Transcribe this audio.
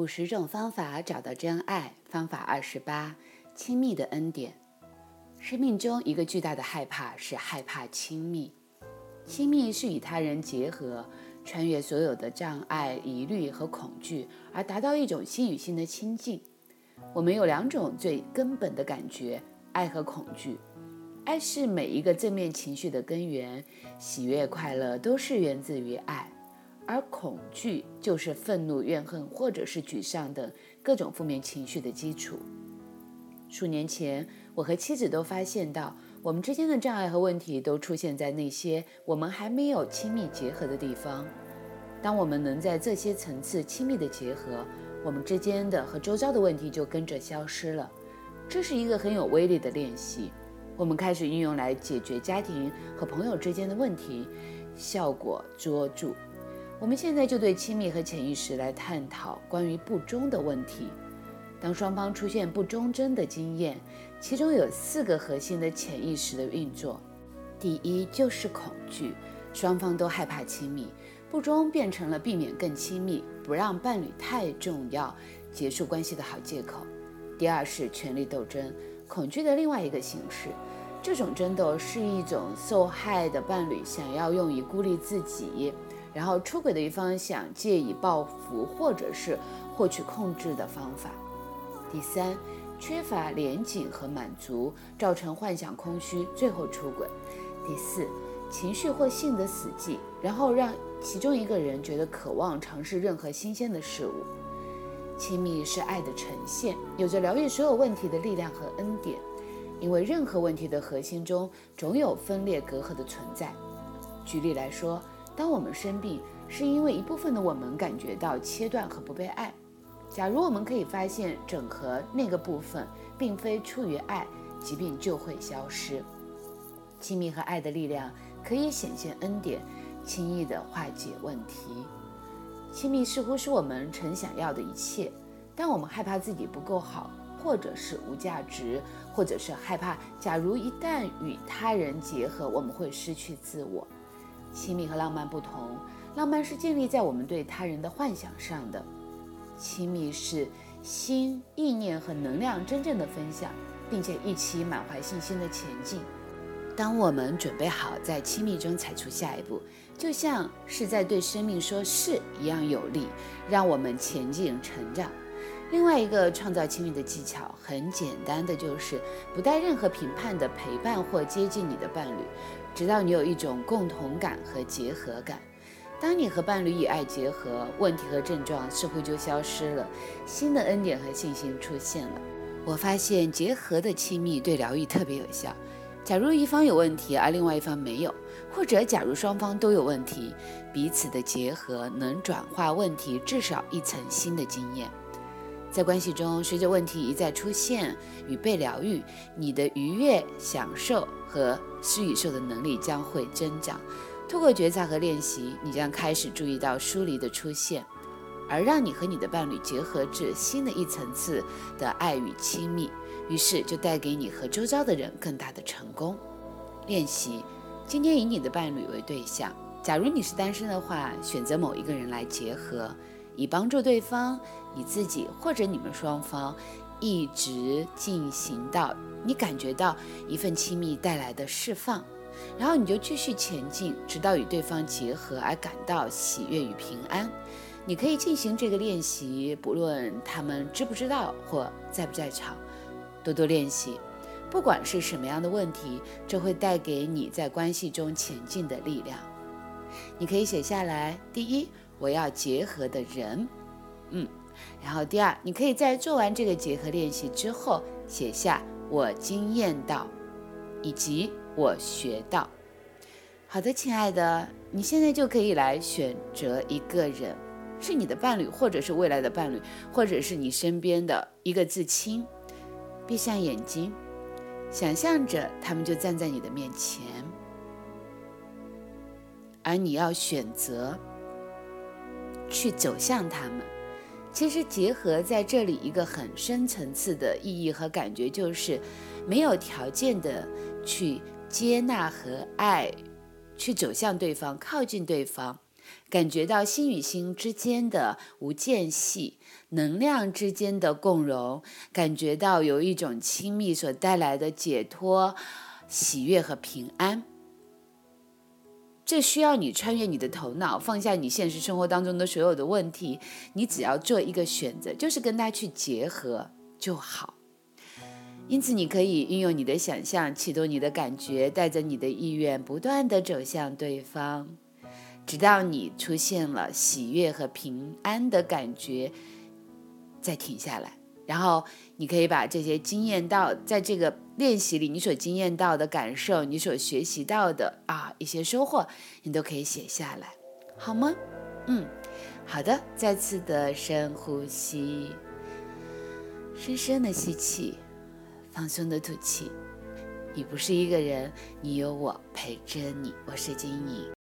五十种方法找到真爱，方法二十八：亲密的恩典。生命中一个巨大的害怕是害怕亲密。亲密是与他人结合，穿越所有的障碍、疑虑和恐惧，而达到一种心与心的亲近。我们有两种最根本的感觉：爱和恐惧。爱是每一个正面情绪的根源，喜悦、快乐都是源自于爱。而恐惧就是愤怒、怨恨或者是沮丧等各种负面情绪的基础。数年前，我和妻子都发现到，我们之间的障碍和问题都出现在那些我们还没有亲密结合的地方。当我们能在这些层次亲密的结合，我们之间的和周遭的问题就跟着消失了。这是一个很有威力的练习，我们开始运用来解决家庭和朋友之间的问题，效果卓著。我们现在就对亲密和潜意识来探讨关于不忠的问题。当双方出现不忠贞的经验，其中有四个核心的潜意识的运作。第一就是恐惧，双方都害怕亲密，不忠变成了避免更亲密、不让伴侣太重要、结束关系的好借口。第二是权力斗争，恐惧的另外一个形式。这种争斗是一种受害的伴侣想要用以孤立自己。然后出轨的一方想借以报复或者是获取控制的方法。第三，缺乏怜悯和满足，造成幻想空虚，最后出轨。第四，情绪或性的死寂，然后让其中一个人觉得渴望尝试任何新鲜的事物。亲密是爱的呈现，有着疗愈所有问题的力量和恩典。因为任何问题的核心中总有分裂隔阂的存在。举例来说。当我们生病，是因为一部分的我们感觉到切断和不被爱。假如我们可以发现整合那个部分，并非出于爱，疾病就会消失。亲密和爱的力量可以显现恩典，轻易地化解问题。亲密似乎是我们曾想要的一切，但我们害怕自己不够好，或者是无价值，或者是害怕，假如一旦与他人结合，我们会失去自我。亲密和浪漫不同，浪漫是建立在我们对他人的幻想上的；亲密是心、意念和能量真正的分享，并且一起满怀信心的前进。当我们准备好在亲密中踩出下一步，就像是在对生命说“是”一样有力，让我们前进成长。另外一个创造亲密的技巧，很简单的就是不带任何评判的陪伴或接近你的伴侣。直到你有一种共同感和结合感，当你和伴侣以爱结合，问题和症状似乎就消失了，新的恩典和信心出现了。我发现结合的亲密对疗愈特别有效。假如一方有问题而另外一方没有，或者假如双方都有问题，彼此的结合能转化问题至少一层新的经验。在关系中，随着问题一再出现与被疗愈，你的愉悦、享受和施与受的能力将会增长。通过觉察和练习，你将开始注意到疏离的出现，而让你和你的伴侣结合至新的一层次的爱与亲密，于是就带给你和周遭的人更大的成功。练习：今天以你的伴侣为对象。假如你是单身的话，选择某一个人来结合。以帮助对方、你自己或者你们双方，一直进行到你感觉到一份亲密带来的释放，然后你就继续前进，直到与对方结合而感到喜悦与平安。你可以进行这个练习，不论他们知不知道或在不在场，多多练习。不管是什么样的问题，这会带给你在关系中前进的力量。你可以写下来。第一。我要结合的人，嗯，然后第二，你可以在做完这个结合练习之后，写下我经验到，以及我学到。好的，亲爱的，你现在就可以来选择一个人，是你的伴侣，或者是未来的伴侣，或者是你身边的一个至亲。闭上眼睛，想象着他们就站在你的面前，而你要选择。去走向他们，其实结合在这里一个很深层次的意义和感觉，就是没有条件的去接纳和爱，去走向对方，靠近对方，感觉到心与心之间的无间隙，能量之间的共融，感觉到有一种亲密所带来的解脱、喜悦和平安。这需要你穿越你的头脑，放下你现实生活当中的所有的问题，你只要做一个选择，就是跟他去结合就好。因此，你可以运用你的想象，启动你的感觉，带着你的意愿，不断的走向对方，直到你出现了喜悦和平安的感觉，再停下来。然后，你可以把这些经验到，在这个练习里，你所经验到的感受，你所学习到的啊一些收获，你都可以写下来，好吗？嗯，好的。再次的深呼吸，深深的吸气，放松的吐气。你不是一个人，你有我陪着你。我是金莹。